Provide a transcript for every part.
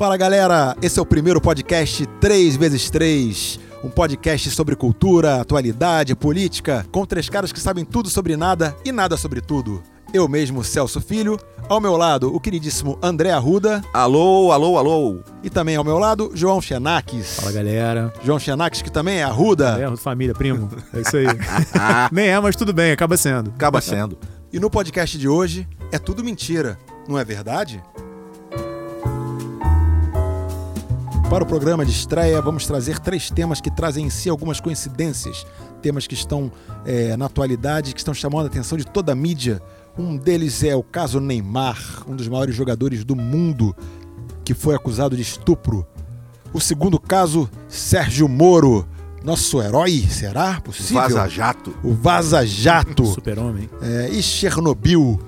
Fala galera, esse é o primeiro podcast 3x3, um podcast sobre cultura, atualidade, política, com três caras que sabem tudo sobre nada e nada sobre tudo. Eu mesmo, Celso Filho, ao meu lado, o queridíssimo André Arruda. Alô, alô, alô. E também ao meu lado, João Xenaques. Fala galera. João Xenaques, que também é Arruda. É, família, primo. É isso aí. Nem é, mas tudo bem, acaba sendo. Acaba sendo. E no podcast de hoje, é tudo mentira, não é verdade? Para o programa de estreia, vamos trazer três temas que trazem em si algumas coincidências. Temas que estão é, na atualidade, que estão chamando a atenção de toda a mídia. Um deles é o caso Neymar, um dos maiores jogadores do mundo, que foi acusado de estupro. O segundo caso, Sérgio Moro, nosso herói, será possível? Vaza Jato. O Vaza Jato. Super-homem. É, e Chernobyl.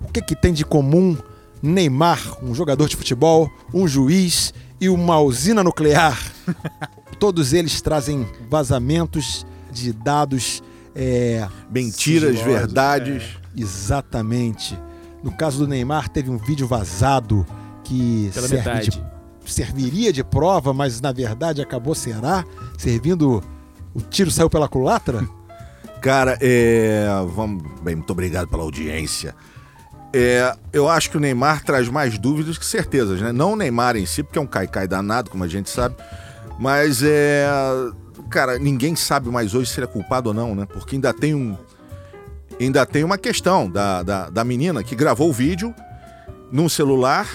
O que, que tem de comum Neymar, um jogador de futebol, um juiz e uma usina nuclear? Todos eles trazem vazamentos de dados. É, Mentiras, Sigilosos, verdades. exatamente. No caso do Neymar, teve um vídeo vazado que serve de- serviria de prova, mas na verdade acabou será servindo. O tiro saiu pela culatra? Cara, é. Vamos. Bem, muito obrigado pela audiência. É, eu acho que o Neymar traz mais dúvidas que certezas, né? Não o Neymar em si, porque é um caicai danado, como a gente sabe. Mas é. Cara, ninguém sabe mais hoje se ele é culpado ou não, né? Porque ainda tem um. Ainda tem uma questão da, da, da menina que gravou o vídeo num celular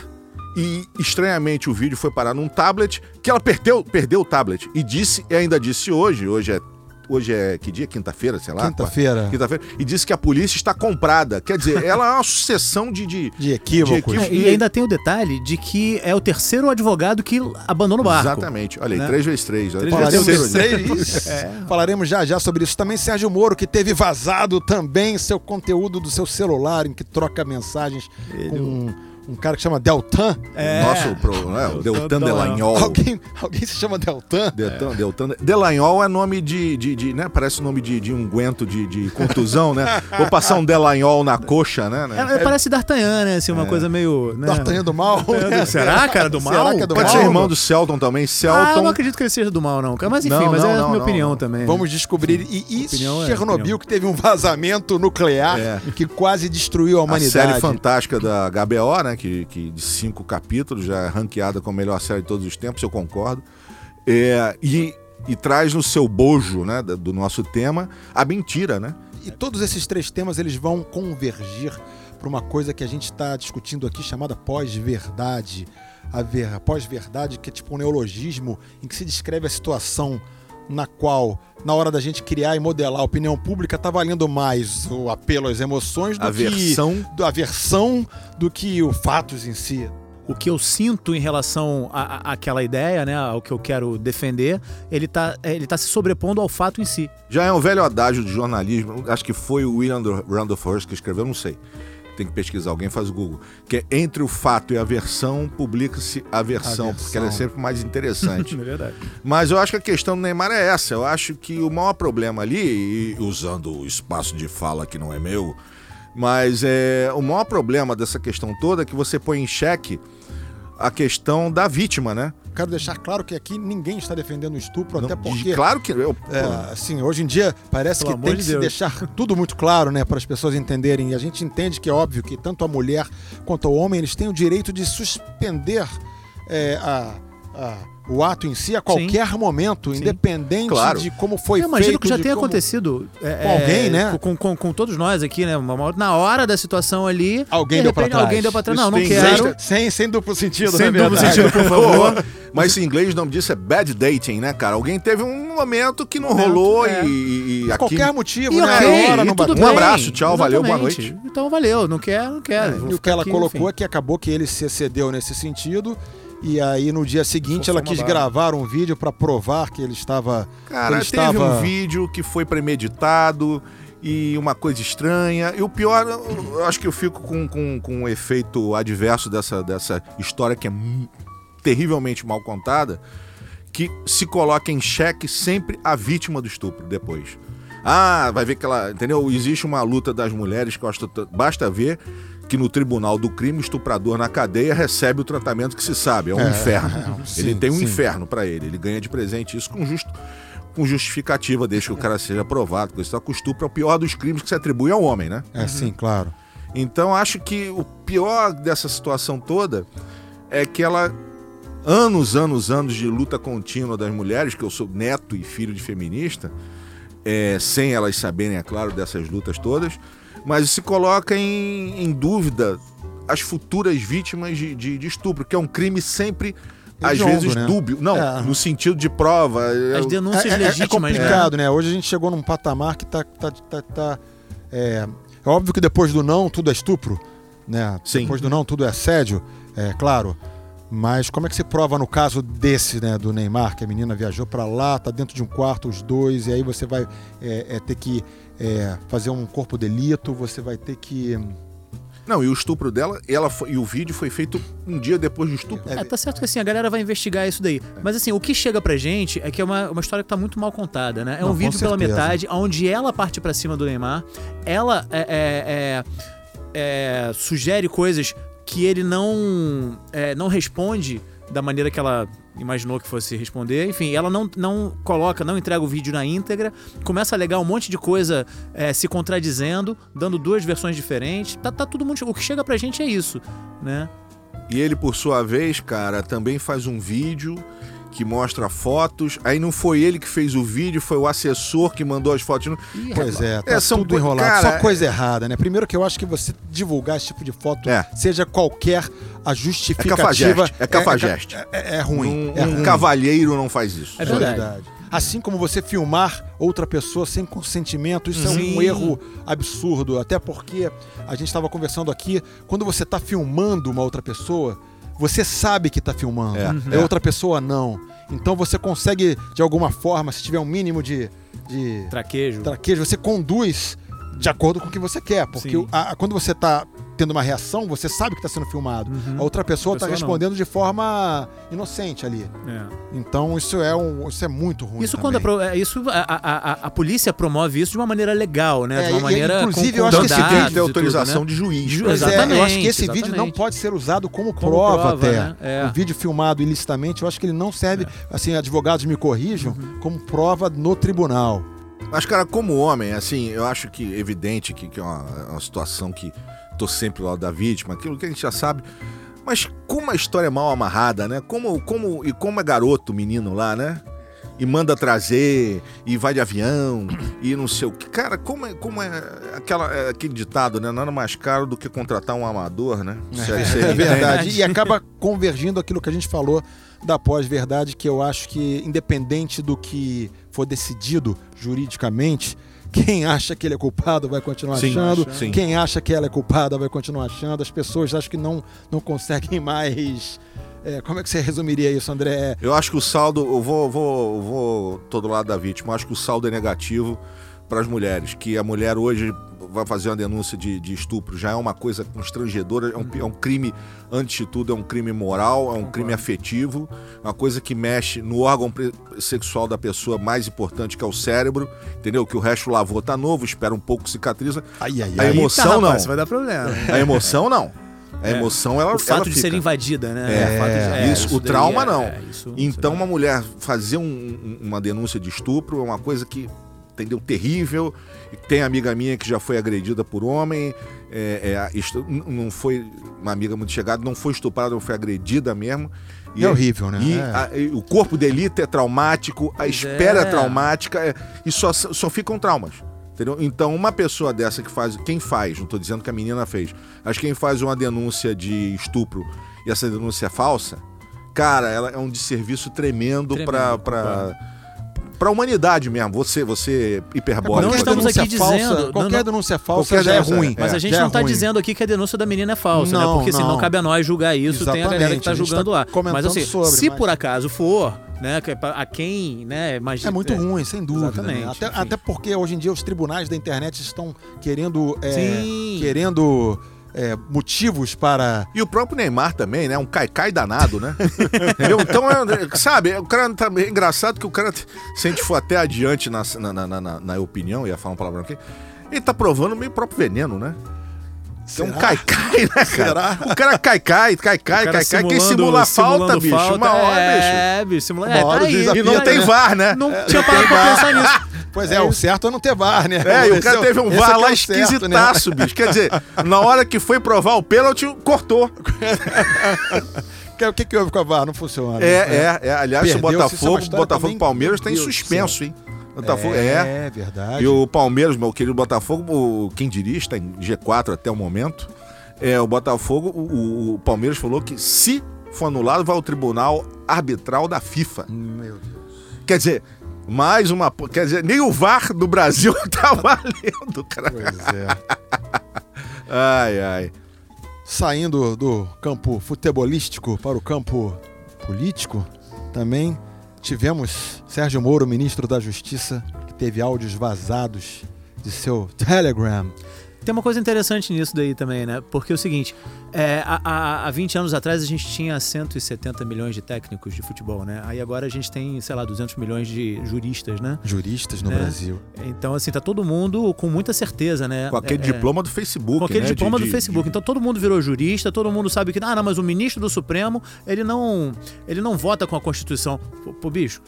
e estranhamente o vídeo foi parar num tablet que ela perdeu, perdeu o tablet e disse e ainda disse hoje, hoje é hoje é que dia? Quinta-feira, sei lá. Quinta-feira. Quinta-feira. E disse que a polícia está comprada. Quer dizer, ela é uma sucessão de, de De equívocos. De equívocos. É, e ainda tem o detalhe de que é o terceiro advogado que abandona o barco. Exatamente. Olha aí, Né? 3 vezes 3 Três Falaremos, vezes disso- Falaremos já já sobre isso. Também Sérgio Moro, que teve vazado também seu conteúdo do seu celular, em que troca mensagens com um, cara que chama Deltan. É. Nosso pro, né, o Deltan Deltan Delagnol. Alguém, alguém se chama Deltan? Deltan, Deltan. Delagnol é nome de, de, de, né? Parece nome de, de unguento de, de contusão, né? Vou passar um Delagnol na coxa, né? né? É, parece D'Artagnan, né? Assim, uma coisa meio. Né? D'Artagnan do mal? D'Artagnan- Será, cara, do mal? Será que é do Pode mal? ser irmão do Celton também. Ah, eu Celton. não acredito que ele seja do mal, não. cara. Mas enfim, Não, mas não, é a minha não, opinião não. também. Vamos descobrir. E, e Opinião é Chernobyl, que teve um vazamento nuclear É. que quase destruiu a a humanidade. série fantástica da HBO, né? Que, que de cinco capítulos, já é ranqueada como a melhor série de todos os tempos, eu concordo. É, e, e traz no seu bojo, né? Do nosso tema, a mentira, né? E todos esses três temas eles vão convergir para uma coisa que a gente está discutindo aqui chamada pós-verdade. A ver, pós-verdade que é tipo um neologismo em que se descreve a situação na qual, na hora da gente criar e modelar a opinião pública, tá valendo mais o apelo às emoções do A versão. que do, a versão do que o fatos em si. o que eu sinto em relação à- à- àquela ideia, né, ao que eu quero defender, ele tá, ele tá se sobrepondo ao fato em si. Já é um velho adágio de jornalismo, acho que foi o William Randolph Hearst que escreveu, não sei. Tem que pesquisar, alguém faz o Google. Que é entre o fato e a versão, publica-se a versão, porque ela é sempre mais interessante. é verdade. Mas eu acho que a questão do Neymar é essa. Eu acho que o maior problema ali, e usando o espaço de fala que não é meu, mas é o maior problema dessa questão toda é que você põe em xeque a questão da vítima, né? Quero deixar claro que aqui ninguém está defendendo o estupro, até Não, porque Claro que eu, É, assim, hoje em dia parece Pelo que tem de que se Deus. deixar tudo muito claro, né, para as pessoas entenderem. E a gente entende que é óbvio que tanto a mulher quanto o homem eles têm o direito de suspender é, a- a- o ato em si a qualquer momento, Sim. independente Claro. de como foi eu imagino feito. que já tenha como- acontecido é, Com alguém, é, né? Com, com, com todos nós aqui, né? Na hora da situação ali. Alguém de deu pra repente, trás. Alguém deu pra trás. Isso Não, não quero. Sem, sem duplo sentido, Sem né, duplo sentido, por favor. Mas em inglês o nome disso é bad dating, né, cara? Alguém teve um momento que não Momento, rolou é. e, e, Por aqui... qualquer motivo, E né? ok, a hora e não. Um abraço, tchau, valeu, boa Exatamente. noite. Então valeu, não quero, não quero. É, e o que ficar ela aqui, colocou enfim. é que acabou que ele se excedeu nesse sentido. E aí, no dia seguinte, ela quis gravar um vídeo para provar que ele estava. Cara, ele teve estava... um vídeo que foi premeditado e uma coisa estranha. E o pior, eu acho que eu fico com, com, com um efeito adverso dessa, dessa história que é terrivelmente mal contada, que se coloca em xeque sempre a vítima do estupro depois. Ah, vai ver que ela. Entendeu? Existe uma luta das mulheres que eu acho que basta ver que no tribunal do crime, o estuprador na cadeia recebe o tratamento que se sabe, é um É, inferno. é, sim, ele tem um sim. inferno pra ele, ele ganha de presente isso com justo com justificativa, deixa que o cara seja aprovado, porque isso com estupro é o pior dos crimes que se atribui ao homem, né? É, sim, claro. Então acho que o pior dessa situação toda é que ela anos, anos, anos de luta contínua das mulheres, que eu sou neto e filho de feminista, é, sem elas saberem, é claro, dessas lutas todas, mas se coloca em, em dúvida as futuras vítimas de, de- de estupro, que é um crime sempre, às vezes, né? dúbio. Não, É. no sentido de prova. é- As denúncias É, é- é legítimas, né? complicado, né? Hoje a gente chegou num patamar que tá. tá, tá, tá- é, é óbvio que depois do não, tudo é estupro, né? Sim. Depois do não, tudo é assédio, é claro. Mas como é que se prova no caso desse, né, do Neymar, que a menina viajou pra lá, tá dentro de um quarto, os dois, e aí você vai é, é, ter que é, fazer um corpo delito, você vai ter que. Não, e o estupro dela, ela foi- e o vídeo foi feito um dia depois do estupro. É, tá certo que assim, a galera vai investigar isso daí. Mas assim, o que chega pra gente é que é uma, uma história que tá muito mal contada, né? É Não, um vídeo pela metade, onde ela parte pra cima do Neymar, ela é, é- é- é, sugere coisas que ele não, é, não responde da maneira que ela imaginou que fosse responder. Enfim, ela não, não coloca, não entrega o vídeo na íntegra, começa a alegar um monte de coisa é, se contradizendo, dando duas versões diferentes. Tá, tá tudo muito. O que chega pra gente é isso, né? E ele, por sua vez, cara, também faz um vídeo que mostra fotos. Aí não foi ele que fez o vídeo, foi o assessor que mandou as fotos. Ih, Pois é, tá É, são tudo enrolado. cara, Só coisa errada, né? Primeiro que eu acho que você divulgar esse tipo de foto, É. seja qualquer a justificativa. cafajeste, é cafajeste. É, é- é ruim. Um, é um ruim. cavalheiro não faz isso. É Isso verdade. Assim como você filmar outra pessoa sem consentimento, isso é um Sim. erro absurdo. Até porque a gente estava conversando aqui, quando você está filmando uma outra pessoa, você sabe que está filmando. É, É, é. outra pessoa não. Então você consegue, de alguma forma, se tiver um mínimo de, de Traquejo. traquejo, você conduz de acordo com o que você quer. Porque o- a- quando você está tendo uma reação, você sabe que está sendo filmado. A outra pessoa está Uhum. não. respondendo de forma inocente ali. É. Então isso é, um, isso é muito ruim. Isso também. quando a, é, isso a, a, a, a polícia promove isso de uma maneira legal, né? É, de uma e- maneira inclusive, com, eu acho que esse vídeo Tem autorização tudo, né? de juiz. Ju- Pois é, eu Exatamente, acho que esse vídeo não exatamente. pode ser usado como, Como prova, prova, até. né? É. O vídeo filmado ilicitamente, eu acho que ele não serve, assim, advogados me corrijam, Uhum. como prova no tribunal. Mas, cara, como homem, assim, eu acho que é evidente que, que é uma, é uma situação que tô sempre lá da vítima, aquilo que a gente já sabe. Mas como a história é mal amarrada, né? Como, como, e como é garoto, menino lá, né? E manda trazer, e vai de avião, e não sei o que. Cara, como é, como é, aquela, é aquele ditado, né? Nada mais caro do que contratar um amador, né? Isso é, isso é É verdade. E acaba convergindo aquilo que a gente falou da pós-verdade, que eu acho que, independente do que for decidido juridicamente, quem acha que ele é culpado vai continuar Sim, achando, sim. quem acha que ela é culpada vai continuar achando. As pessoas acho que não, não conseguem mais. é, como é que você resumiria isso, André? Eu acho que o saldo, eu vou, vou, vou todo lado da vítima, eu acho que o saldo é negativo para as mulheres, que a mulher hoje vai fazer uma denúncia de, de estupro, já é uma coisa constrangedora, é um, é um crime, antes de tudo, é um crime moral, é um crime afetivo, uma coisa que mexe no órgão sexual da pessoa mais importante, que é o cérebro, entendeu? Que o resto lavou, tá novo, espera um pouco, cicatriza. Ai, ai, A emoção Eita, não. rapaz, vai dar problema. A emoção não. A É. emoção, ela O fato ela de fica. ser invadida, né? É, O fato de- isso, o daí trauma é- não. é, isso- Então, isso uma mulher fazer um- uma denúncia de estupro é uma coisa que, entendeu, terrível. E Tem amiga minha que já foi agredida por homem, é, é, isto- n- não foi uma amiga muito chegada, não foi estuprada, não foi agredida mesmo. É horrível, né? E É. a- e o corpo delito é traumático, a espera é, é. traumática, é, e só, só ficam traumas. Entendeu? Então, uma pessoa dessa que faz. Quem faz, não estou dizendo que a menina fez, mas quem faz uma denúncia de estupro e essa denúncia é falsa, cara, ela é um desserviço tremendo, Tremendo, pra, pra, pra humanidade mesmo. Você, você hiperbólico. Não estamos aqui falsa, dizendo- Qualquer não, não. denúncia falsa Qualquer já é ruim. Mas a gente já é não tá ruim. dizendo aqui que a denúncia da menina é falsa, né? Não, Porque senão não. cabe a nós julgar isso, tem a galera que tá Exatamente, a gente julgando tá lá. Mas assim, sobre, se mas- por acaso for, né, é a quem, né, imagina... É muito ruim, sem dúvida. né? Exatamente, Até, até porque hoje em dia os tribunais da internet estão querendo, é, Sim. querendo é, motivos para. E o próprio Neymar também, né? Um caicai danado, né? Então, é, sabe, o cara tá é engraçado que o cara, se a gente for até adiante na, na, na, na, na opinião, ia falar uma palavra aqui, ele tá provando meio próprio veneno, né? Que é um Será? cai-cai, né, cara? Será? O cara cai-cai, cai-cai, O cai-cai. Quem simula a falta, bicho? falta, Uma hora, bicho. É, bicho. Simula... Uma É, hora tá o aí. E não tem né? VAR, né? Não tinha parado pra pensar nisso. Pois é, o certo é não ter VAR, né? É, e o cara é teve um é VAR é lá o certo, né? esquisitaço, bicho. Quer dizer, na hora que foi provar o pênalti, cortou. O que, que houve com a VAR? Não funciona. É, é, é. Aliás, o é uma Botafogo, Botafogo também, Palmeiras tá em suspenso, hein? Botafogo, é. É, verdade. E o Palmeiras, meu querido Botafogo, quem diria, está em G4 até o momento. É, o Botafogo, o, o- o Palmeiras falou que se for anulado, vai ao Tribunal Arbitral da FIFA. Meu Deus. Quer dizer, mais uma. Quer dizer, nem o VAR do Brasil tá valendo, cara. Pois é. Ai, ai. Saindo do campo futebolístico para o campo político, também tivemos Sérgio Moro, ministro da Justiça, que teve áudios vazados de seu Telegram. Tem uma coisa interessante nisso daí também, né? Porque é o seguinte, é, há, há- há 20 anos atrás a gente tinha 170 milhões de técnicos de futebol, né? Aí agora a gente tem, sei lá, 200 milhões de juristas, né? Juristas no É. Brasil. Então, assim, tá todo mundo com muita certeza, né? Com aquele É, é, diploma do Facebook. Com aquele né? diploma De- do de- Facebook. de- Então todo mundo virou jurista, todo mundo sabe que. Ah, não, mas o ministro do Supremo, ele não. Ele não vota com a Constituição. Pô, pô, bicho.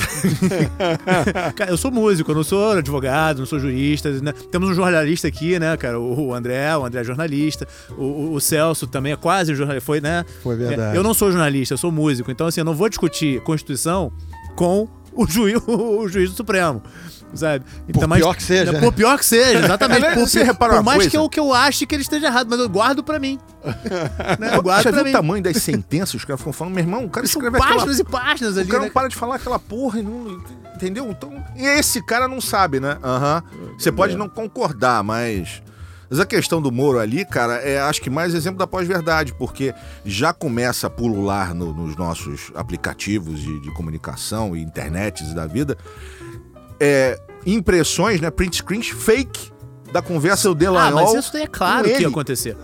Cara, eu sou músico, eu não sou advogado, não sou jurista. né? Temos um jornalista aqui, né, cara? O André, o André é jornalista. O, o- Celso também é quase jornalista. Foi, né? Foi verdade. É, eu não sou jornalista, eu sou músico. Então, assim, eu não vou discutir Constituição com o, juiz, o juiz do Supremo. Sabe? Então, Por pior que seja? Por pior que seja, exatamente. Por, você reparou por mais coisa? que eu, que eu ache que ele esteja errado, mas eu guardo pra mim. né? Eu guardo Já pra viu mim. o tamanho das sentenças? Os caras ficam falando, meu irmão, o cara escreve aquela páginas e páginas O ali, cara né? não para de falar aquela porra e não. Entendeu? Então. E esse cara não sabe, né? Aham. Você pode não concordar, mas. Mas a questão do Moro ali, cara, é acho que mais exemplo da pós-verdade, porque já começa a pulular no- nos nossos aplicativos de, de comunicação e internets da vida é, impressões, né? Print screens fake da conversa do Ah, Delanhol. mas isso daí é claro que ia acontecer.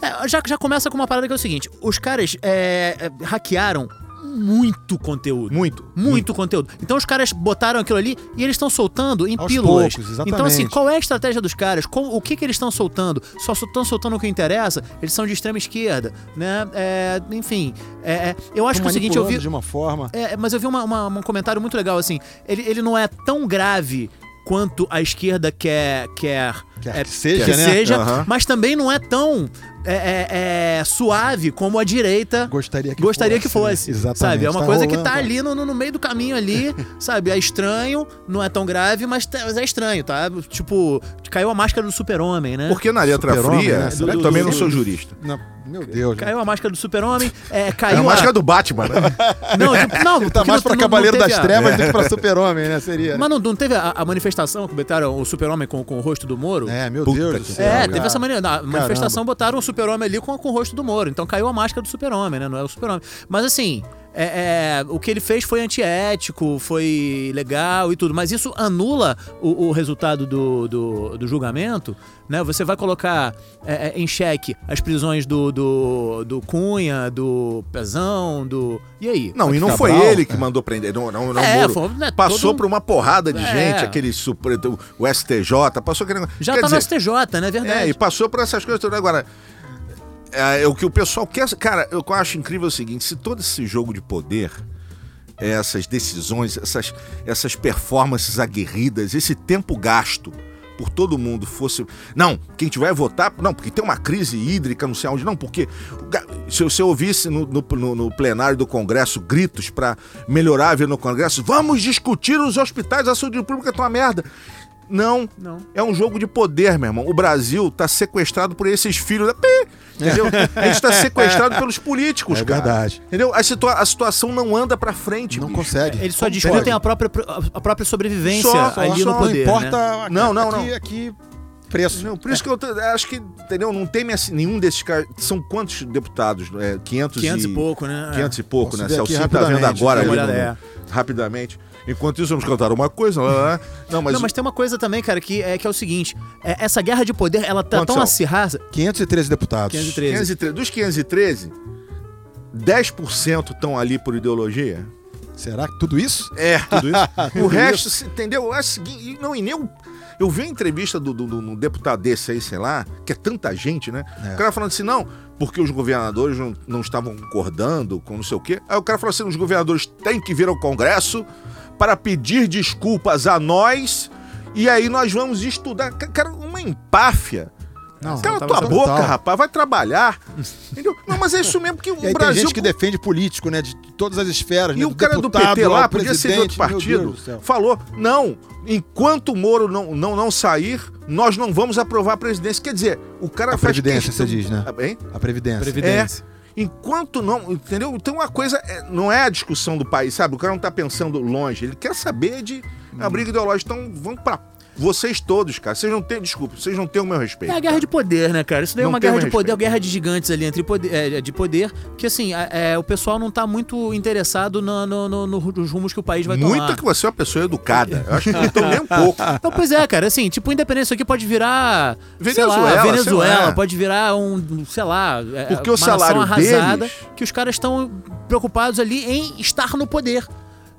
É, já, já começa com uma parada que é o seguinte: os caras é, é, hackearam muito conteúdo. Muito. Muito conteúdo. Então os caras botaram aquilo ali e eles estão soltando em Aos pílulas. poucos, exatamente. então, assim, qual é a estratégia dos caras? Qual- o que, que eles estão soltando? Só estão soltando o que interessa? Eles são de extrema esquerda, né? É, enfim, é, é, eu acho que é o seguinte, eu vi. De uma forma. É, mas eu vi uma- uma- um comentário muito legal, assim. Ele, ele não é tão grave quanto a esquerda quer. quer Quer é, que seja, que né? seja, Aham. mas também não é tão é, é, é, suave como a direita Gostaria que gostaria fosse. que fosse. né? Exatamente. Sabe? É uma Tá coisa que rolando, tá ali no, no- no meio do caminho ali, sabe? É estranho, não é tão grave, mas, tá- mas é estranho, tá? Tipo, caiu a máscara do super-homem, né? Porque na letra fria, né? Eu que também do- não sou jurista. Não, meu Deus. né? Caiu a máscara do super-homem, é, É caiu a máscara do Batman, né? Não, tipo, não, Tá mais pra não- Cavaleiro não das a- Trevas do que pra Super-Homem, né? Seria. Mas não, não teve a, a manifestação que botaram o super-homem com, com o rosto do Moro? É, meu Puta Deus do céu. É, cara. teve essa mani- na manifestação, botaram o super-homem ali com, com o rosto do Moro. Então caiu a máscara do super-homem, né? Não é o super-homem. Mas assim, é- é, o que ele fez foi antiético, foi legal e tudo. Mas isso anula o, o resultado do, do, do julgamento, né? Você vai colocar é, é, em xeque as prisões do, do, do Cunha, do Pezão, do... E aí? Não, e não Cabral, foi ele que é. mandou prender. Não, não, não É, foi, né, Passou todo- por uma porrada de É. gente, aquele supre- o STJ, passou aquele. Já Quer tá dizer, no STJ, né? Verdade. É, e passou por essas coisas todas. Agora, é, o que o pessoal quer. Cara, eu acho incrível o seguinte: se todo esse jogo de poder, essas decisões, essas, essas performances aguerridas, esse tempo gasto por todo mundo fosse. Não, quem tiver votar. Não, porque tem uma crise hídrica, não sei onde. Não, porque. Se eu ouvisse no, no- no- plenário do Congresso gritos para melhorar a vida no Congresso, vamos discutir os hospitais, a saúde pública tá uma merda. Não, Não. é um jogo de poder, meu irmão. O Brasil tá sequestrado por esses filhos da. Entendeu? A gente tá sequestrado pelos políticos, É cara. verdade. Entendeu? A, situa- a situação não anda pra frente. Não bicho. consegue. Eles só Como discutem pode? a própria, a própria sobrevivência Só, ali só. no poder. Não importa. né? aqui- Não, não, aqui, não. aqui, preço. Não, por isso que eu acho que, entendeu? Não tem assim, nenhum desses caras. São quantos deputados? É, 500, 500 e pouco, né? 500 e pouco, Posso né? Celcinho tá vendo agora ali no- no- rapidamente. Enquanto isso, vamos cantar uma coisa. lá, lá. Não, mas, Não, mas tem uma coisa também, cara, que é, que é o seguinte: é, essa guerra de poder, ela tá Quantos tão são? acirrada. 513 deputados. 513. 513, dos 513, 10% estão ali por ideologia? Será que tudo isso? É, tudo isso. o resto, você entendeu? Eu acho o seguinte, e não, e nem o- eu vi a entrevista do, do, do- do deputado desse aí, sei lá, que é tanta gente, né? É. O cara falando assim, não, porque os governadores não, não estavam concordando com não sei o quê. Aí o cara falou assim, os governadores têm que vir ao Congresso para pedir desculpas a nós e aí nós vamos estudar. Ca- Cara, uma empáfia. Não, Cala tava tua sendo boca, tal. rapaz, vai trabalhar. Entendeu? Não, mas é isso mesmo que o E aí tem Brasil... gente que defende político, né? De todas as esferas. E né? o cara do deputado PT lá, podia ser de outro partido, do falou: não, enquanto o Moro não, não, não sair, nós não vamos aprovar a presidência. Quer dizer, o cara A faz Previdência, questão- você diz, né? Ah, Hein? A Previdência. Previdência. Enquanto não. Entendeu? Então uma coisa é- não é a discussão do país, sabe? O cara não tá pensando longe, ele quer saber de a briga ideológica. Então vamos pra. Vocês todos, cara. Vocês não têm. Desculpa, vocês não têm o meu respeito. É a guerra de poder, né, cara? Isso daí é Não uma tem guerra de poder, respeito. guerra de gigantes ali entre poder, é, de poder, que assim, é, é, o pessoal não tá muito interessado no, no- no- no- nos rumos que o país vai Muito tomar. que você é uma pessoa educada. Eu acho que não estão nem um pouco. Então, pois é, cara, assim, tipo, independente, isso aqui pode virar. Venezuela, lá, Venezuela, lá. pode virar um, sei lá. é, Porque o uma salário arrasada, deles- que os caras estão preocupados ali em estar no poder.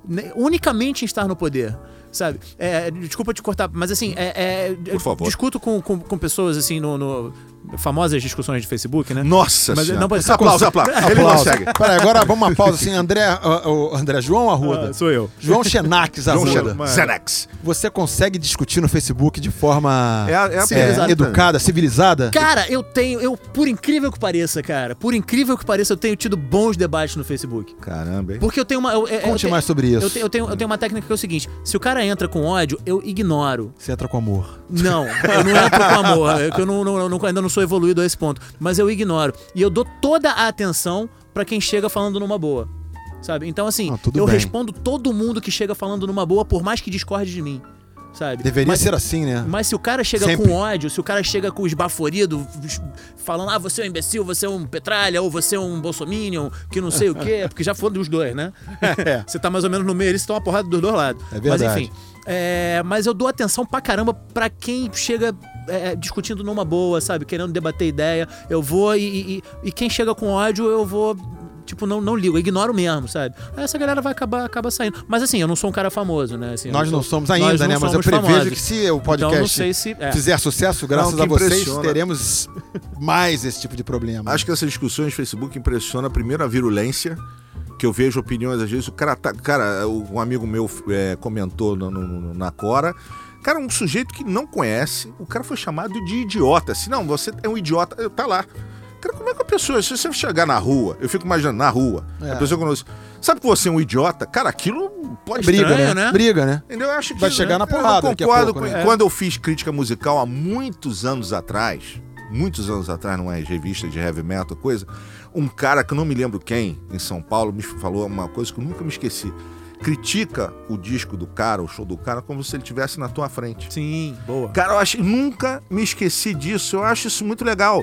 né, Unicamente em estar no poder. Sabe? É, desculpa te cortar, mas assim, é, é, Por favor. discuto com, com, com pessoas assim no, no- famosas discussões de Facebook, né? Nossa Mas senhora. não, mas- aplausos, aplausos. Ele Aplausos. consegue. Peraí, agora vamos uma pausa assim. André, ah, o André João Arruda. Ah, sou eu. João Xenax João Arruda. Xenax. Xenax. Você consegue discutir no Facebook de forma É a- é é, educada, civilizada? Cara, eu tenho, eu, por incrível que pareça, cara, por incrível que pareça, eu tenho tido bons debates no Facebook. Caramba, hein? Porque eu tenho uma. eu- eu- Conte eu mais sobre isso. Eu tenho, eu, tenho, eu tenho uma técnica que é o seguinte: se o cara entra com ódio, eu ignoro. Você entra com amor. Não, eu não entro com amor. é Eu não, não- não- ainda não sou evoluído a esse ponto. Mas eu ignoro. E eu dou toda a atenção pra quem chega falando numa boa. Sabe? Então, assim, Ah, tudo eu bem. respondo todo mundo que chega falando numa boa, por mais que discorde de mim. Sabe? Deveria Mas- ser assim, né? mas se o cara chega Sempre. com ódio, se o cara chega com esbaforido, falando, ah, você é um imbecil, você é um petralha, ou você é um bolsominion, que não sei o quê, porque já foram dos dois, né? É. Você tá mais ou menos no meio, eles estão uma porrada dos dois lados. É verdade. Mas enfim, é, mas eu dou atenção pra caramba pra quem chega é, discutindo numa boa, sabe? Querendo debater ideia. Eu vou e, e- e- quem chega com ódio, eu vou. Tipo, não, não ligo, eu ignoro mesmo, sabe? Aí Essa galera vai acabar, acaba saindo. Mas assim, eu não sou um cara famoso, né? Assim, Nós não sou- somos ainda, não né? Mas eu somos prevejo famosos. que se o Então, podcast não sei se. é. fizer sucesso, graças Não, a vocês, impressiona. teremos mais esse tipo de problema. Acho que essas discussões no Facebook impressiona primeiro a virulência, que eu vejo opiniões, às vezes, o cara tá. Cara, um amigo meu é, comentou no- no- no- na Cora. Cara, um sujeito que não conhece, o cara foi chamado de idiota. Assim, não, você é um idiota, eu- tá lá. Cara, como é que a pessoa, se você chegar na rua, eu fico imaginando, na rua, É. a pessoa conosco, sabe que você é um idiota? Cara, aquilo pode Briga, estranho, né? né? Briga, né? Entendeu? Eu acho que Vai chegar na porrada Eu concordo pouco, com- né? Quando eu fiz crítica musical há muitos anos atrás, muitos anos atrás, numa revista de heavy metal, coisa, um cara que eu não me lembro quem, em São Paulo, me falou uma coisa que eu nunca me esqueci. Critica o disco do cara, o show do cara, como se ele estivesse na tua frente. Sim, boa. Cara, eu acho, nunca me esqueci disso. Eu acho isso muito legal.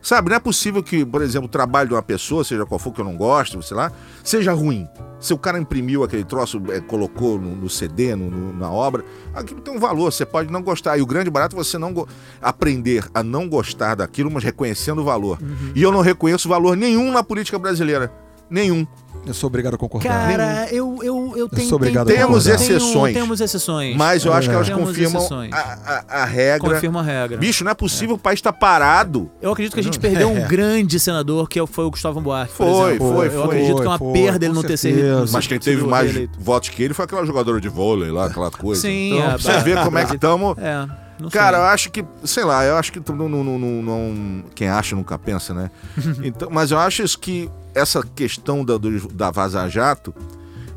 Sabe, não é possível que, por exemplo, o trabalho de uma pessoa, seja qual for que eu não gosto, sei lá, seja ruim. Se o cara imprimiu aquele troço, é, colocou no, no CD, no- no- na obra, aquilo tem um valor, você pode não gostar. E o grande barato é você não aprender a não gostar daquilo, mas reconhecendo o valor. E eu não reconheço valor nenhum na política brasileira. Nenhum. Eu sou obrigado a concordar. Cara, eu, eu, eu tenho. sou obrigado a tenho- Temos tenho- exceções. Temos exceções. Mas eu acho que elas Temos confirmam exceções. a, a- a regra. Confirma a regra. Bicho, não é possível, o país tá parado. Eu acredito que a gente perdeu um grande senador, que foi o Gustavo Buarque. por Foi, exemplo. foi, Eu foi. acredito que é uma Foi, perda ele não ter certeza. sido. Mas quem teve mais reeleito. votos que ele foi aquela jogadora de vôlei lá, aquela coisa. Sim, então, é, pra você ver como é que estamos. É, não Cara, eu sei. acho que, sei lá, eu acho que não, não, não, não- não- quem acha nunca pensa, né? Então, mas eu acho isso que essa questão da, do- da Vaza Jato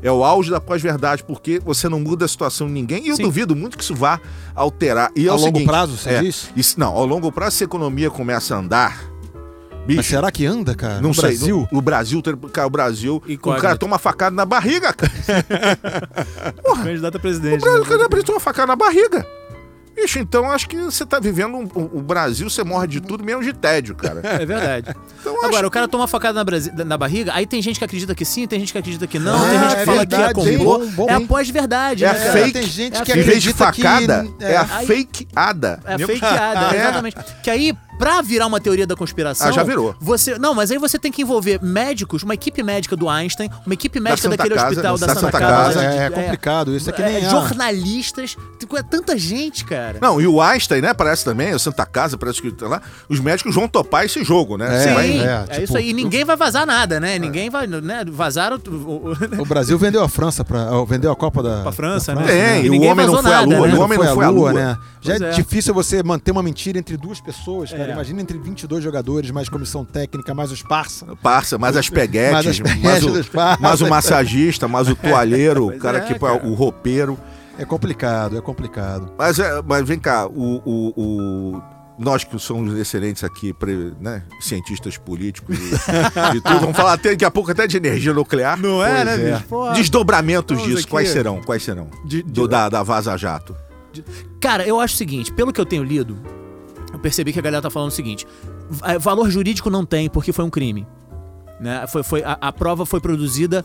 é o auge da pós-verdade, porque você não muda a situação de ninguém e eu Sim. duvido muito que isso vá alterar. E é A o longo seguinte, prazo, você é, diz? Isso, não, ao longo prazo, se a economia começa a andar, Mas bicho, será que anda, cara? não no sei. Brasil? No, no Brasil, cara, o Brasil, o Incógnito. cara toma facada na barriga, cara. Candidato a presidente. O Brasil, né? cara, o Brasil toma facada na barriga. Bicho, então acho que você tá vivendo um- o o Brasil, você morre de tudo, menos de tédio, cara. É verdade. Então, Agora, o que- cara toma facada na, brasi- na barriga, aí tem gente que acredita que sim, tem gente que acredita que não, Ah, tem gente que é fala verdade, que é complô. bom, bom, é a pós-verdade, É a né, cara? fake. Tem gente É a que Em vez de acredita facada, que... é, a Aí- fakeada. É a fakeada, É. exatamente. Que aí, Pra virar uma teoria da conspiração. Ah, já virou. Você, não, mas aí você tem que envolver médicos, uma equipe médica do Einstein, uma equipe médica Santa daquele Casa, hospital da, da Santa, Santa Casa. Casa, é, é de- complicado, isso aqui é, nem é. jornalistas, é tanta gente, cara. Não, e o Einstein, né? Parece também, o Santa Casa, parece que tá lá. Os médicos vão topar esse jogo, né? É, Sim, vai- é, é, tipo- isso aí. E ninguém vai vazar nada, né? Ninguém vai, né? Vazaram o- o- O Brasil vendeu a França para vendeu a Copa da Pra França, da né? Tem, E o ninguém homem não foi à nada, lua, né? o homem não foi à lua. né? Já é, é. difícil você manter uma mentira entre duas pessoas, cara. É. Imagina entre 22 jogadores, mais comissão técnica, mais os parça. Parça, mais as peguetes, Mais as mais, peguetes o, dos parça. mais o massagista, mais o toalheiro, o Pois cara é, que cara. o roupeiro. É complicado, é complicado. Mas, é, mas vem cá, o, o- o- nós que somos excelentes aqui, pre- né, cientistas políticos e, e tudo, vamos falar até, daqui a pouco até de energia nuclear. Não Pois é, né, é. Desdobramentos Vamos disso, aqui. quais serão? Quais serão? De- Do, de- da, da Vaza Jato. Cara, eu acho o seguinte, pelo que eu tenho lido, eu percebi que a galera tá falando o seguinte: va- valor jurídico não tem, porque foi um crime. Né? Foi, foi, a, a prova foi produzida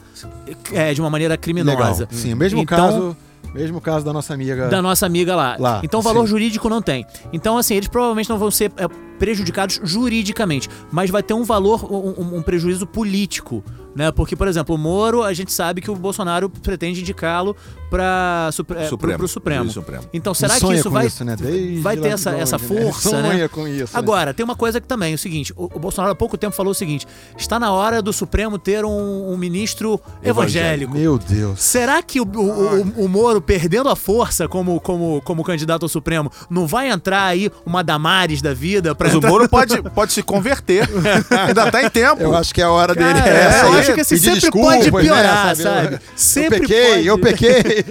é, de uma maneira criminosa. Legal. Sim, mesmo Então, caso, mesmo caso da nossa amiga. da nossa amiga lá. Lá, então valor sim. jurídico não tem. Então, assim, eles provavelmente não vão ser é, prejudicados juridicamente, mas vai ter um valor, um, um- prejuízo político. Né? Porque, por exemplo, o Moro, a gente sabe que o Bolsonaro pretende indicá-lo para é, Supremo. Pro, pro Supremo. Juiz Supremo. Então, será que sonha isso vai, isso, né? Vai ter essa, essa longe, né? força, Sonha né? com isso, né? Agora, tem uma coisa que também, é o seguinte, o, o Bolsonaro há pouco tempo falou o seguinte, está na hora do Supremo ter um, um ministro evangélico. Meu Deus. Será que o, o, o- o Moro, perdendo a força como, como, como candidato ao Supremo, não vai entrar aí uma Damares da vida pra Mas o. Moro pode, pode se converter. Ainda tá em tempo. Eu acho que a hora dele Cara, é essa. eu aí. acho que assim, sempre pode né, piorar, sabe? Eu- Sempre eu pequei, pode. eu pequei.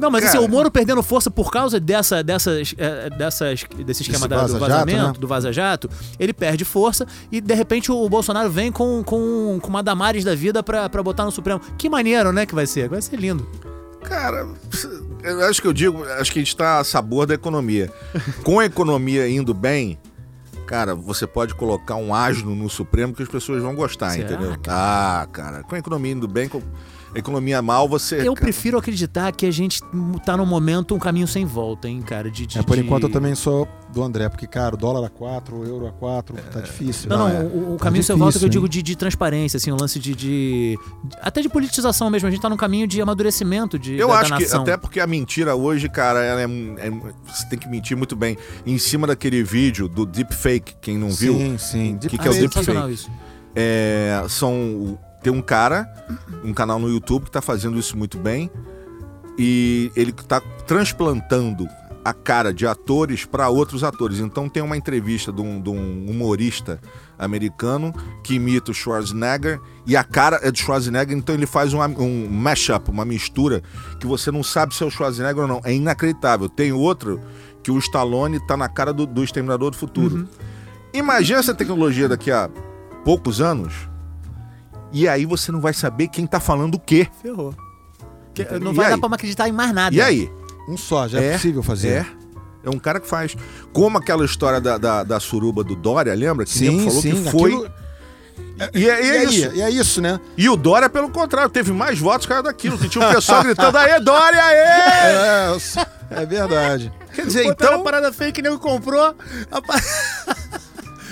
Não, mas assim, o Moro perdendo força por causa dessa, dessas, eh, dessas, desse esquema da- do vaza-jato, vazamento, né? do vaza-jato, ele perde força e de repente o Bolsonaro vem com, com, com uma Damares da vida pra, pra botar no Supremo. Que maneiro, né, que vai ser? Vai ser lindo. Cara, eu acho que eu digo, acho que a gente tá a sabor da economia. Com a economia indo bem, cara, você pode colocar um asno no Supremo que as pessoas vão gostar, Será, entendeu? Ah, cara, com a economia indo bem, com economia mal, você. Eu prefiro acreditar que a gente tá num momento, um caminho sem volta, hein, cara. De, de- É, por de- enquanto eu também sou do André, porque, cara, o dólar a 4, o euro a 4, tá difícil. Não, não, é. o, o Tá caminho sem volta que eu digo de, de transparência, assim, o lance de, de- Até de politização mesmo. A gente tá num caminho de amadurecimento de, Eu da, acho da que, até porque a mentira hoje, cara, ela é, é- Você tem que mentir muito bem. Em cima daquele vídeo do deepfake, quem não viu, Sim, sim. que Ah, que é o é deepfake? isso. É, são tem um cara, um canal no YouTube que tá fazendo isso muito bem e ele tá transplantando a cara de atores para outros atores. Então tem uma entrevista de um, de um humorista americano que imita o Schwarzenegger e a cara é do Schwarzenegger, então ele faz uma- um mashup, uma mistura que você não sabe se é o Schwarzenegger ou não. É inacreditável. Tem outro que o Stallone tá na cara do, do Exterminador do Futuro. Imagina essa tecnologia daqui a poucos anos e aí você não vai saber quem tá falando o quê. Ferrou. Que- E não vai aí? dar pra acreditar em mais nada. E aí? Um só, já é, possível fazer. É. É um cara que faz. Como aquela história da, da, da suruba do Dória, lembra? Que Sim, falou sim. que foi. aquilo- E é, e E, é aí, isso. e é isso, né? E o Dória, pelo contrário, teve mais votos que era daquilo. Que tinha um pessoal gritando, aê, Dória, aê! É, é verdade. Quer dizer, Botaram então. a parada fake, nego comprou. A pa-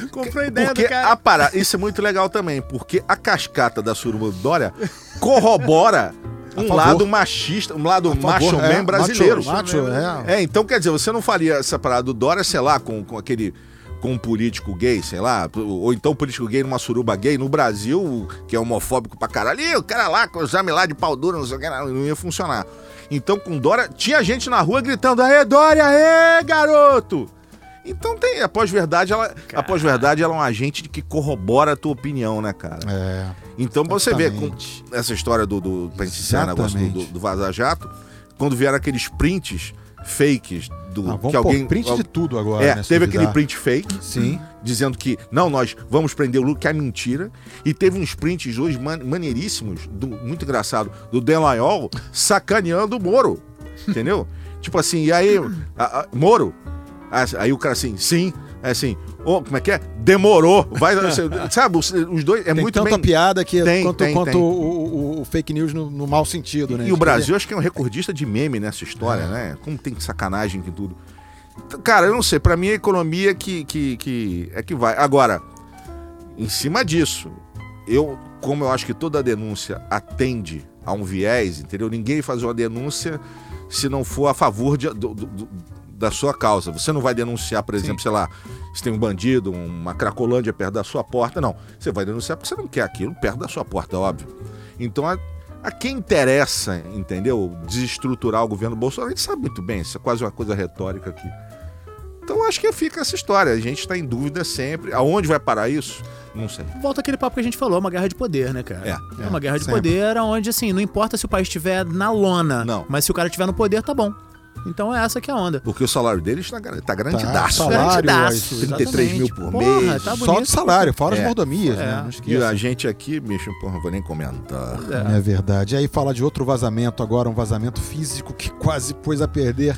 comprou a ideia Porque do cara. a parada, isso é muito legal também, porque a cascata da suruba do Dória corrobora um favor. lado machista, um lado favor, macho é, man brasileiro. macho, macho, é. É, então quer dizer, você não faria essa parada do Dória, sei lá, com, com aquele. Com um político gay, sei lá, ou então um político gay numa suruba gay no Brasil, que é homofóbico pra caralho, Ih, o cara lá com o exame lá de pau duro, não sei o que, não ia funcionar. Então com Dória, tinha gente na rua gritando, aê, Dória, aê, garoto! Então tem, a pós-verdade, ela, a pós-verdade ela é um agente que corrobora a tua opinião, né, cara? É. Então pra você ver com Exatamente. essa história do, do pra encerrar o negócio do, do, Exatamente. do Vaza Jato, quando vieram aqueles prints fakes do Ah, que alguém print de tudo agora, é, né, teve aquele print fake Sim. dizendo que não, nós vamos prender o Lula, que é mentira. E teve uns prints hoje man maneiríssimos, do- muito engraçado, do Delanhol sacaneando o Moro. Entendeu? tipo assim, e aí, a- a- Moro? Ah, Aí o cara assim, sim, é assim, ô, como é que é? Demorou. Vai, sabe, os, dois, é Tem muito tanta bem. piada que Tem, quanto, tem, quanto tem. O, o- o fake news no, no mau sentido, né? E o Brasil acho que é um recordista de meme nessa história, É. né? Como tem sacanagem que tudo. Cara, eu não sei. Pra mim, a economia que, que, que é que vai. Agora, em cima disso, eu, como eu acho que toda denúncia atende a um viés, entendeu? Ninguém faz uma denúncia se não for a favor de, do, do, da sua causa. Você não vai denunciar, por exemplo, Sim. sei lá, se tem um bandido, uma cracolândia perto da sua porta. Não. Você vai denunciar porque você não quer aquilo perto da sua porta, óbvio. Então, a, a quem interessa, entendeu? Desestruturar o governo Bolsonaro, a gente sabe muito bem, isso é quase uma coisa retórica aqui. Então acho que fica essa história. A gente está em dúvida sempre. Aonde vai parar isso? Não sei. Volta aquele papo que a gente falou, uma guerra de poder, né, cara? É. É, uma guerra de sempre. poder onde, assim, não importa se o país estiver na lona. Não. Mas se o cara estiver no poder, tá bom. Então é essa que é a onda. Porque o salário deles está tá grandidaço. Tá, salário, grandidaço, 33 mil por Porra, mês. Tá Só de salário, fora é. as mordomias, é. né? E a gente aqui, bicho, porra, não vou nem comentar. É. é verdade. E aí falar de outro vazamento agora, um vazamento físico que quase pôs a perder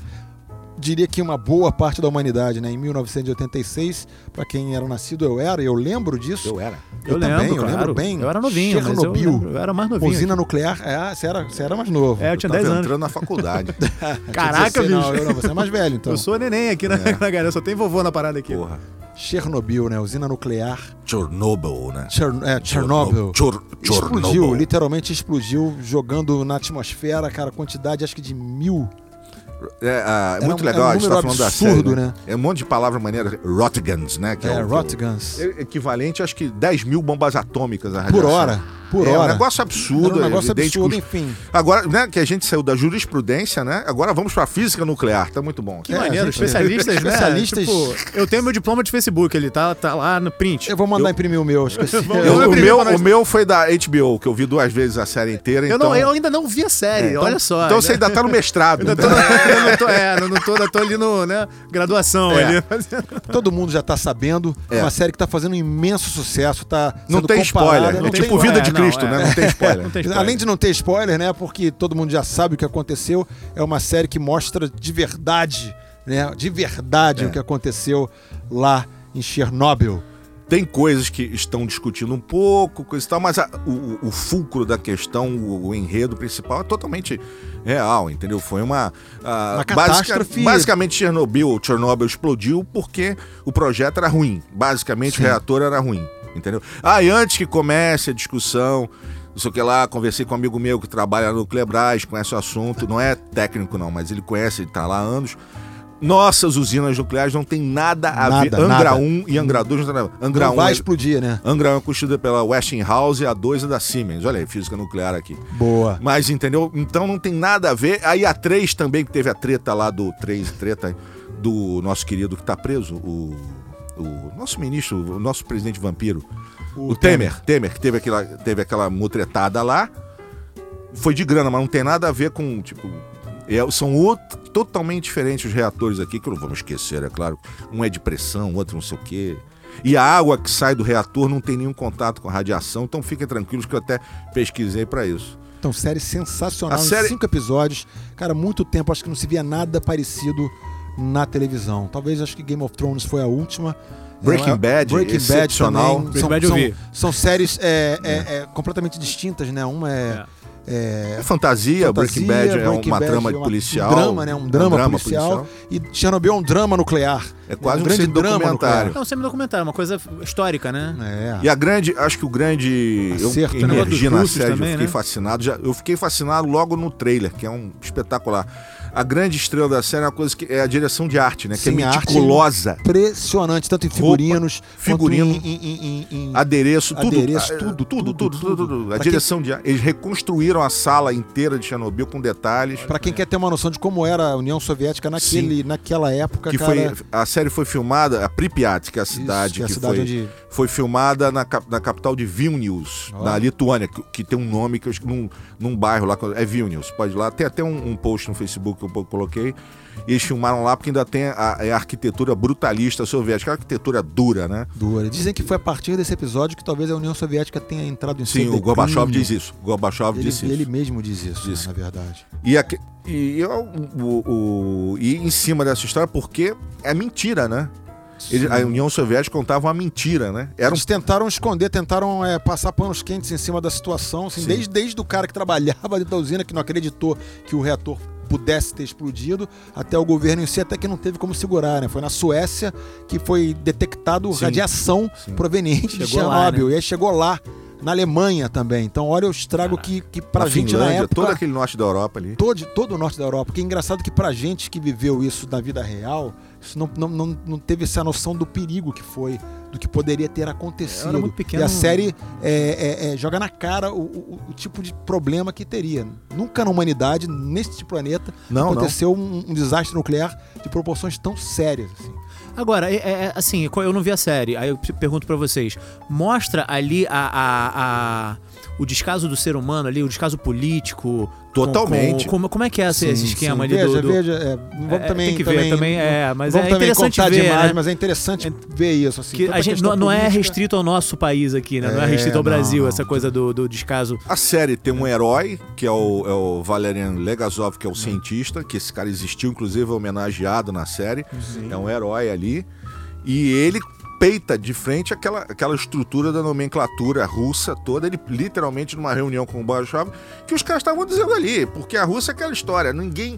diria que uma boa parte da humanidade, né? Em 1986, para quem era nascido, eu era, eu lembro disso. Eu era. Eu, eu lembro, também, claro. eu lembro bem. Eu era novinho, Chernobyl, eu, eu, era mais novinho. Usina nuclear, é, você era, você era mais novo. É, eu tinha 10 anos. entrando na faculdade. Caraca, bicho. Não, eu não, você é mais velho, então. Eu sou neném aqui na, é. galera, só tem vovô na parada aqui. Porra. Chernobyl, né? Usina nuclear. Chernobyl, né? Chern é, Chernobyl. Chor explodiu, literalmente explodiu, jogando na atmosfera, cara, quantidade acho que de mil é, ah, é muito um, legal é um a gente tá falando absurdo, da série. Né? É um monte de palavra maneira. Rotguns, né? Que é, é Rotguns. É equivalente, acho que 10 mil bombas atômicas Por hora. Por é, hora. um negócio absurdo. É um negócio absurdo, enfim. Agora, né, que a gente saiu da jurisprudência, né? Agora vamos pra física nuclear. Tá muito bom. Que é, maneiro. Gente, especialistas, né? Especialistas. Tipo, eu tenho meu diploma de Facebook, ele tá, tá lá no print. Eu vou mandar eu... imprimir o meu, esqueci. eu, eu, o, meu, o meu foi da HBO, que eu vi duas vezes a série inteira. Eu, então... não, eu ainda não vi a série, é, então, olha só. Então né? você ainda tá no mestrado. ainda tô, eu não tô, é, não tô, ainda tô ali no, né, graduação. É. Ali. Todo mundo já tá sabendo. É. Uma série que tá fazendo um imenso sucesso, tá Não tem spoiler. Não é tipo Vida de Cristo, né? Não tem spoiler spoiler. spoiler. Além de não ter spoiler, né? Porque todo mundo já sabe o que aconteceu. É uma série que mostra de verdade, né? De verdade é. o que aconteceu lá em Chernobyl. Tem coisas que estão discutindo um pouco, coisa e tal, mas a, o, o, fulcro da questão, o, o, enredo principal é totalmente real, entendeu? Foi uma, a, uma catástrofe. basicamente, Chernobyl, Chernobyl explodiu porque o projeto era ruim. Basicamente, Sim. o reator era ruim, entendeu? Ah, e antes que comece a discussão não sei o que lá, conversei com um amigo meu que trabalha no Clebras, conhece o assunto, não é técnico não, mas ele conhece, ele tá lá há anos. Nossas usinas nucleares não tem nada a nada, ver. Angra nada. 1 e Angra 2 não tem nada. Angra não 1 vai é, explodir, né? Angra 1 é construída pela Westinghouse e a 2 é da Siemens. Olha aí, física nuclear aqui. Boa. Mas entendeu? Então não tem nada a ver. Aí a 3 também, que teve a treta lá do 3, treta do nosso querido que tá preso, o, o nosso ministro, o nosso presidente vampiro. O, o Temer, Temer, Temer, que teve aquela, teve aquela mutretada lá. Foi de grana, mas não tem nada a ver com, tipo. É, são outro, totalmente diferentes os reatores aqui, que não vamos esquecer, é claro. Um é de pressão, outro não sei o quê. E a água que sai do reator não tem nenhum contato com a radiação, então fiquem tranquilos que eu até pesquisei para isso. Então, série sensacional, a série... cinco episódios. Cara, muito tempo, acho que não se via nada parecido na televisão. Talvez acho que Game of Thrones foi a última. Breaking Bad, Breaking excepcional. Bad também. Breaking Bad eu vi. São, são séries é, é, é, completamente distintas, né? Uma é... É, é fantasia, fantasia, Breaking Bad é uma Bad trama é uma, policial. Um drama, né? Um drama, um drama policial. policial. E Chernobyl é um drama nuclear. É quase um, um grande drama documentário. É um semi-documentário, uma coisa histórica, né? É. E a grande, acho que o grande. Acerto, eu emergi na série, também, eu fiquei né? fascinado. Já, eu fiquei fascinado logo no trailer, que é um espetacular a grande estrela da série é uma coisa que é a direção de arte, né? Sim, que é meticulosa. Impressionante, tanto em figurinos, Roupa, figurino, em, em, em, adereço, tudo, adereço, tudo, tudo, tudo, tudo, tudo, A direção de arte. Eles reconstruíram a sala inteira de Chernobyl com detalhes. Para quem quer ter uma noção de como era a União Soviética naquele, naquela época, que cara... foi a série foi filmada, a Pripyat, que é a cidade Isso, que, é a cidade foi, onde... foi filmada na, na capital de Vilnius, oh. na Lituânia, que, que, tem um nome que eu num, num bairro lá, é Vilnius, pode ir lá. Tem até um, um post no Facebook que eu coloquei. E eles filmaram lá porque ainda tem a, a arquitetura brutalista soviética, a arquitetura dura, né? Dura. Dizem que foi a partir desse episódio que talvez a União Soviética tenha entrado em Sim, o Gorbachev diz isso. O Gorbachev ele, disse isso. Ele mesmo diz isso, né, na verdade. E, aqui, e, o, o, e em cima dessa história, porque é mentira, né? Ele, a União Soviética contava uma mentira, né? Era um... Eles tentaram esconder, tentaram é, passar panos quentes em cima da situação, assim, desde, desde o cara que trabalhava dentro da usina, que não acreditou que o reator pudesse ter explodido, até o governo em si até que não teve como segurar, né? Foi na Suécia que foi detectado Sim. radiação Sim. proveniente de Chegou lá, Chernobyl. né? E aí chegou lá, na Alemanha também. Então olha o estrago que, que pra Na gente na Finlândia, época... todo aquele norte da Europa ali. todo, todo o norte da Europa. Que é engraçado que pra gente que viveu isso na vida real, isso não, não, não, não teve essa noção do perigo que foi, do que poderia ter acontecido. Eu era muito pequeno. E a série é, é, é, joga na cara o, o- o tipo de problema que teria. Nunca na humanidade, neste planeta, Não, não. aconteceu um, um desastre nuclear de proporções tão sérias. assim. Agora, é, é, assim, eu não vi a série, aí eu pe- pergunto pra vocês. Mostra ali a, a- a- o descaso do ser humano ali, o descaso político. com- Totalmente. com- como, como é que é esse, esse Sim, esquema sim. ali veja, do. do- Veja, é, vamos É, também, tem que ver também, é, mas vamos é também interessante contar ver, demais, né? mas é interessante ver isso. Assim, que a gente não, não é restrito ao nosso país aqui, né? Não é É, restrito ao Brasil, não. essa coisa do, do descaso. A série tem um herói, que é o, é o Valerian Legazov, que é o cientista, que esse cara existiu, inclusive é homenageado na série. É um herói ali. E ele peita de frente aquela, aquela estrutura da nomenclatura russa toda, ele literalmente numa reunião com o Gorbachev, que os caras estavam dizendo ali, porque a Rússia é aquela história, ninguém...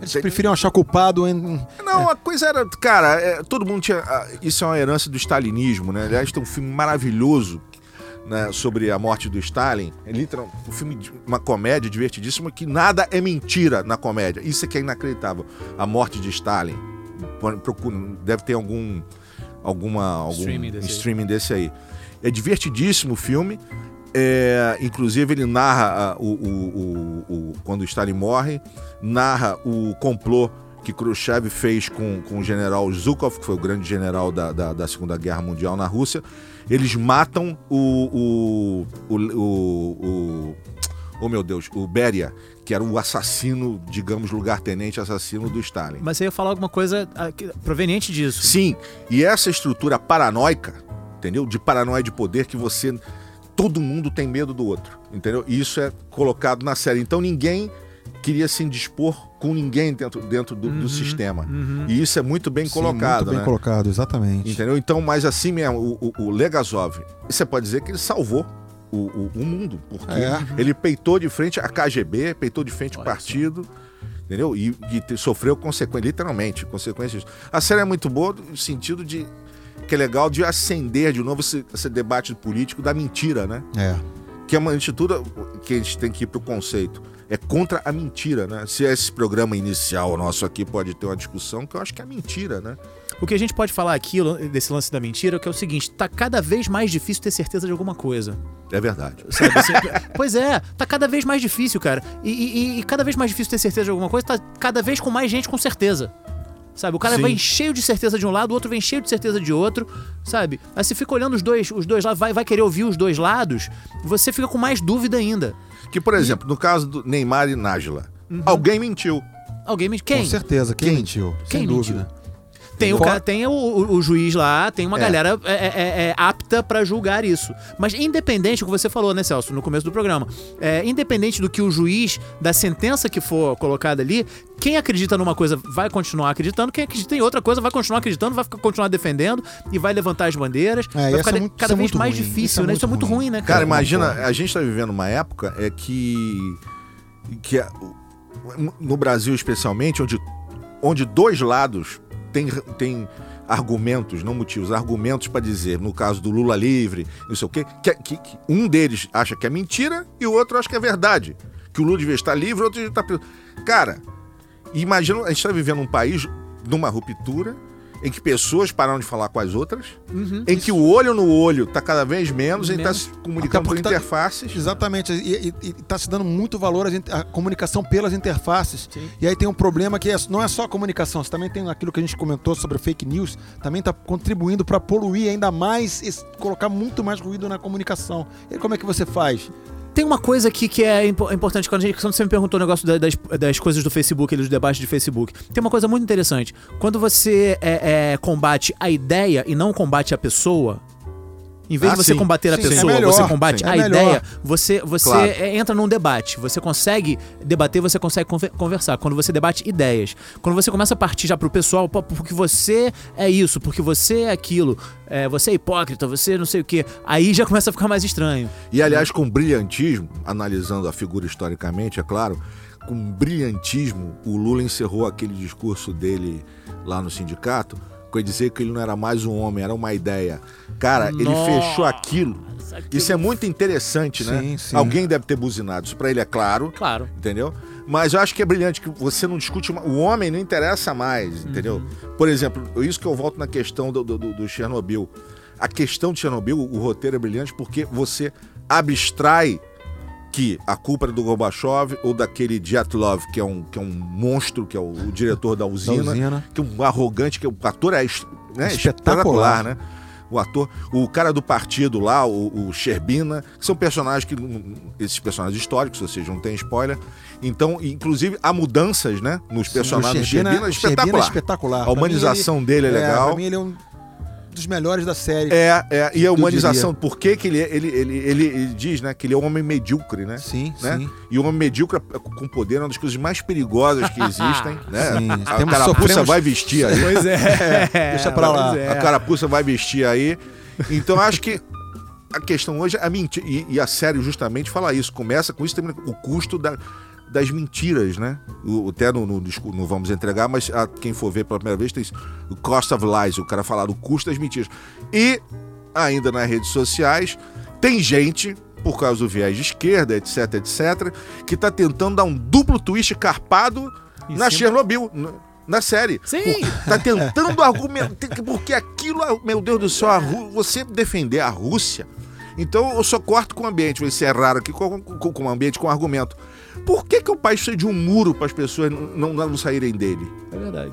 Eles preferiam achar culpado em. Não, a coisa era. Cara, é, todo mundo tinha. Isso é uma herança do stalinismo, né? Aliás, tem um filme maravilhoso né, sobre a morte do Stalin. É literal, um filme, de- uma comédia divertidíssima que nada é mentira na comédia. Isso é que é inacreditável. A morte de Stalin. Procura, deve ter algum. Alguma, algum Streaming desse streaming desse aí. É divertidíssimo o filme. É, inclusive ele narra ah, o, o- o- o- quando o Stalin morre, narra o complô que Khrushchev fez com, com o general Zhukov, que foi o grande general da, da, da Segunda Guerra Mundial na Rússia. Eles matam o. o, o, o, o oh meu Deus, o Beria, que era o assassino, digamos, lugar-tenente assassino do Stalin. Mas você ia falar alguma coisa ah, proveniente disso. Sim, e essa estrutura paranoica, entendeu? De paranoia de poder que você. Todo mundo tem medo do outro, entendeu? E isso é colocado na série. Então ninguém queria se indispor com ninguém dentro, dentro do, do sistema. E isso é muito bem Sim, colocado, muito bem né? colocado, exatamente. Entendeu? Então, mas assim mesmo, o, o, o Legazov, você pode dizer que ele salvou o, o, o mundo, porque É. ele peitou de frente a KGB, peitou de frente o partido, entendeu? E, e te- sofreu consequências, literalmente, consequências. A série é muito boa no sentido de que é legal de acender de novo esse, esse debate político da mentira, né? É. Que é uma atitude que a gente tem que ir pro conceito. É contra a mentira, né? Se esse programa inicial nosso aqui pode ter uma discussão, que eu acho que é mentira, né? O que a gente pode falar aqui desse lance da mentira, que é o seguinte, tá cada vez mais difícil ter certeza de alguma coisa. É verdade. Sabe? Assim, pois é, tá cada vez mais difícil, cara. E, e- e cada vez mais difícil ter certeza de alguma coisa, tá cada vez com mais gente com certeza. Sabe? O cara Sim. vem cheio de certeza de um lado, o outro vem cheio de certeza de outro, sabe? Aí você fica olhando os dois, os dois lados, vai, vai querer ouvir os dois lados, você fica com mais dúvida ainda. Que, por exemplo, no caso do Neymar e Nájila, alguém mentiu. Alguém me. Quem? Com certeza. Quem, Quem? mentiu? Quem Sem mentiu? dúvida. Tem, o, cara, tem o, o- o juiz lá, tem uma É. galera é, é- é apta pra julgar isso. Mas independente, o que você falou, né, Celso, no começo do programa, é, independente do que o juiz, da sentença que for colocada ali, quem acredita numa coisa vai continuar acreditando, quem acredita em outra coisa vai continuar acreditando, vai ficar- continuar defendendo e vai levantar as bandeiras. É, vai isso ficar é muito- cada é vez mais ruim. difícil, Isso é né? Isso é muito ruim. ruim, né, cara? Cara, imagina, a gente tá vivendo uma época é que. que no Brasil, especialmente, onde, onde dois lados têm tem argumentos, não motivos, argumentos para dizer, no caso do Lula livre, não sei o quê, que, que- que um deles acha que é mentira e o outro acha que é verdade. Que o Lula devia estar livre, o outro devia estar preso. Cara, imagina, a gente está vivendo um país numa ruptura em que pessoas pararam de falar com as outras, Uhum. em que o olho no olho está cada vez menos, e está Menos. se comunicando por tá- interfaces. Exatamente, e está se dando muito valor à comunicação pelas interfaces. Sim. E aí tem um problema que é- não é só a comunicação, você também tem aquilo que a gente comentou sobre fake news, também está contribuindo para poluir ainda mais, colocar muito mais ruído na comunicação. E como é que você faz? Tem uma coisa aqui que é impo- importante, quando, a gente, quando você me perguntou o negócio da- das, das coisas do Facebook, dos debates de Facebook, tem uma coisa muito interessante. Quando você é, é, combate a ideia e não combate a pessoa, em vez Ah, de você sim. combater a Sim, pessoa, é melhor, você combate sim, a é ideia, você, você Claro. é, entra num debate. Você consegue debater, você consegue conver- conversar. Quando você debate ideias. Quando você começa a partir já pro pessoal, porque você é isso, porque você é aquilo, é, você é hipócrita, você não sei o quê, aí já começa a ficar mais estranho. E aliás, com brilhantismo, analisando a figura historicamente, é claro, com brilhantismo, o Lula encerrou aquele discurso dele lá no sindicato ele dizer que ele não era mais um homem, era uma ideia. Cara, ele Nossa, fechou aquilo. Isso é muito interessante, né? Sim, sim. Alguém deve ter buzinado. Isso pra ele é claro, Claro. entendeu? Mas eu acho que é brilhante que você não discute. uma- O homem não interessa mais, entendeu? Por exemplo, isso que eu volto na questão do, do, do- do Chernobyl. A questão de Chernobyl, o roteiro é brilhante porque você abstrai que a culpa é do Gorbachev ou daquele Dyatlov, que é um, que é um monstro, que é o, o diretor da usina, usina. que é um arrogante, que o ator é, né, Espetacular. espetacular, né? O ator, o cara do partido lá, o, o Sherbina, que são personagens que. Esses personagens históricos, ou seja, não tem spoiler. Então, inclusive, há mudanças, né? Nos personagens. O do Sherbina, é espetacular. é espetacular. A humanização dele é legal. Pra mim, ele é um dos melhores da série. É, é, e a humanização, por que que ele, é- ele, ele, ele, diz, né, que ele é um homem medíocre, né? Sim, né? sim. E o homem medíocre com poder é uma das coisas mais perigosas que existem, né? Sim, A temos- carapuça sofremos- vai vestir aí. Pois é. deixa pra lá. É. A carapuça vai vestir aí. Então acho que a questão hoje é a mentira. E, e a série justamente fala isso. Começa com isso, termina com o custo da- das mentiras, né? O, até no, no não vamos entregar, mas a, quem for ver pela primeira vez tem isso. O cost of lies, o cara falar do custo das mentiras. E ainda nas redes sociais, tem gente, por causa do viés de esquerda, etc, etc, que tá tentando dar um duplo twist carpado Em na cima- Chernobyl. na- série. Sim. Tá tentando argumentar. Porque aquilo, meu Deus do céu, a Rú- você defender a Rússia. Então eu só corto com o ambiente, vou encerrar aqui com, com, com o ambiente, com argumento. Por que, que o país precisa de um muro para as pessoas não, não, não saírem dele? É verdade.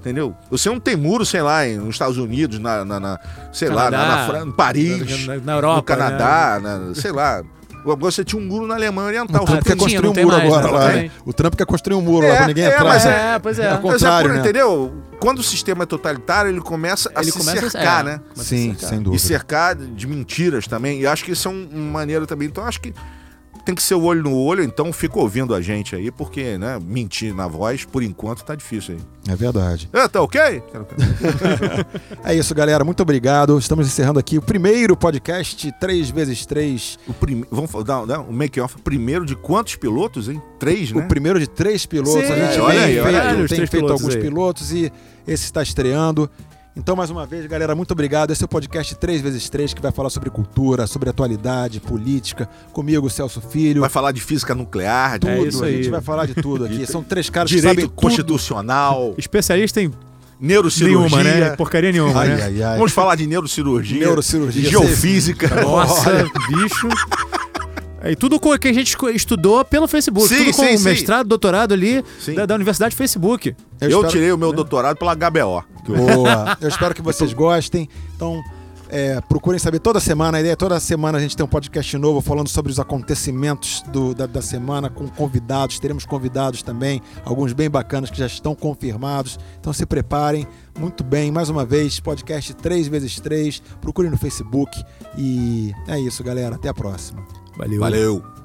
Entendeu? Você não tem muro, sei lá, nos Estados Unidos, na, na- na- sei lá, Canadá, na, na Fran- Paris, na- Europa, no Canadá, na- sei lá. Agora você tinha um muro na Alemanha Oriental. O Trump quer construir um muro agora né? lá. Exatamente. O Trump quer construir um muro É, lá pra ninguém é, entrar. mas né? É, pois é. É é contrário, por- né? entendeu? Quando o sistema é totalitário, ele começa a Ele se começa cercar, é, né? Sim, cercar. sem E dúvida. cercar de mentiras também. E acho que isso é um- uma maneira também. Então acho que tem que ser o olho no olho, então fica ouvindo a gente aí, porque, né, mentir na voz, por enquanto, tá difícil aí. É verdade. É, tá ok? É isso, galera. Muito obrigado. Estamos encerrando aqui o primeiro podcast 3x3. O prime... Vamos dar, dar um make-off primeiro de quantos pilotos, hein? Três, né? O primeiro de três pilotos. Sim, a gente olha tem aí, feito, aí. Tem feito pilotos alguns aí. pilotos e esse está estreando. Então, mais uma vez, galera, muito obrigado. Esse é o podcast 3x3 que vai falar sobre cultura, sobre atualidade, política. Comigo, Celso Filho. Vai falar de física nuclear, de tudo. É isso A gente aí. vai falar de tudo aqui. São três caras que direito sabem tudo. constitucional, Especialista em neurocirurgia. nenhuma, né? Porcaria nenhuma, Ai, né? ai, ai. Vamos falar de neurocirurgia, Neurocirurgia. geofísica. Nossa, bicho. É, E tudo com que a gente estudou pelo Facebook. Sim, tudo com sim, o sim. mestrado, doutorado ali da, da Universidade Facebook. Eu, espero- tirei o meu doutorado pela HBO. eu- Boa. Eu espero que vocês gostem. Então, é, procurem saber toda semana. A ideia é toda semana a gente tem um podcast novo falando sobre os acontecimentos do- da, da semana com convidados. Teremos convidados também, alguns bem bacanas que já estão confirmados. Então se preparem. Muito bem, mais uma vez, podcast 3x3. Procurem no Facebook. E é isso, galera. Até a próxima. Valeu. Valeu.